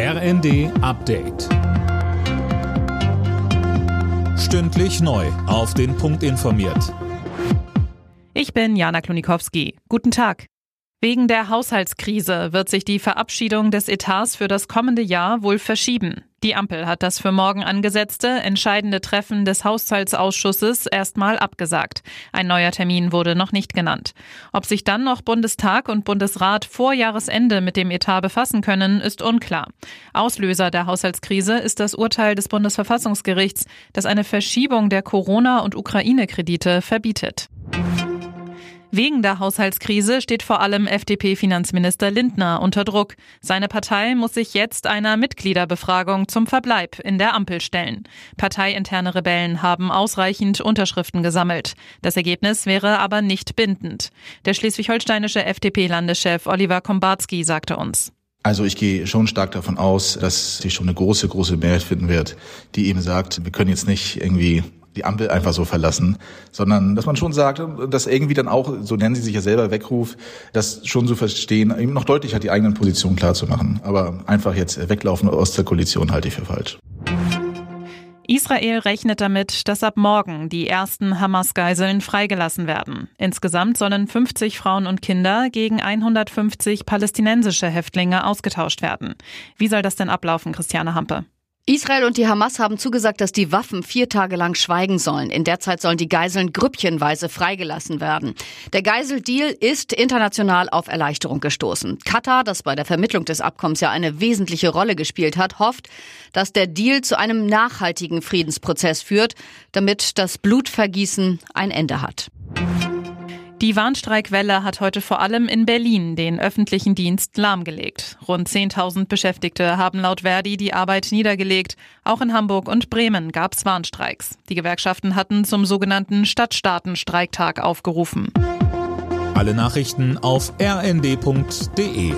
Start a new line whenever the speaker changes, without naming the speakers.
RND Update. Stündlich neu. Auf den Punkt informiert.
Ich bin Jana Klonikowski. Guten Tag. Wegen der Haushaltskrise wird sich die Verabschiedung des Etats für das kommende Jahr wohl verschieben. Die Ampel hat das für morgen angesetzte, entscheidende Treffen des Haushaltsausschusses erstmal abgesagt. Ein neuer Termin wurde noch nicht genannt. Ob sich dann noch Bundestag und Bundesrat vor Jahresende mit dem Etat befassen können, ist unklar. Auslöser der Haushaltskrise ist das Urteil des Bundesverfassungsgerichts, das eine Verschiebung der Corona- und Ukraine-Kredite verbietet. Wegen der Haushaltskrise steht vor allem FDP-Finanzminister Lindner unter Druck. Seine Partei muss sich jetzt einer Mitgliederbefragung zum Verbleib in der Ampel stellen. Parteiinterne Rebellen haben ausreichend Unterschriften gesammelt. Das Ergebnis wäre aber nicht bindend. Der schleswig-holsteinische FDP-Landeschef Oliver Kombarski sagte uns.
Also ich gehe schon stark davon aus, dass sich schon eine große, große Mehrheit finden wird, die eben sagt, wir können jetzt nicht irgendwie die Ampel einfach so verlassen, sondern dass man schon sagt, dass irgendwie dann auch, so nennen sie sich ja selber, Weckruf, das schon zu verstehen, eben noch deutlicher die eigenen Positionen klar zu machen. Aber einfach jetzt weglaufen aus der Koalition halte ich für falsch.
Israel rechnet damit, dass ab morgen die ersten Hamas-Geiseln freigelassen werden. Insgesamt sollen 50 Frauen und Kinder gegen 150 palästinensische Häftlinge ausgetauscht werden. Wie soll das denn ablaufen, Christiane Hampe?
Israel und die Hamas haben zugesagt, dass die Waffen vier Tage lang schweigen sollen. In der Zeit sollen die Geiseln grüppchenweise freigelassen werden. Der Geiseldeal ist international auf Erleichterung gestoßen. Katar, das bei der Vermittlung des Abkommens ja eine wesentliche Rolle gespielt hat, hofft, dass der Deal zu einem nachhaltigen Friedensprozess führt, damit das Blutvergießen ein Ende hat.
Die Warnstreikwelle hat heute vor allem in Berlin den öffentlichen Dienst lahmgelegt. Rund 10.000 Beschäftigte haben laut Verdi die Arbeit niedergelegt. Auch in Hamburg und Bremen gab es Warnstreiks. Die Gewerkschaften hatten zum sogenannten Stadtstaaten-Streiktag aufgerufen.
Alle Nachrichten auf rnd.de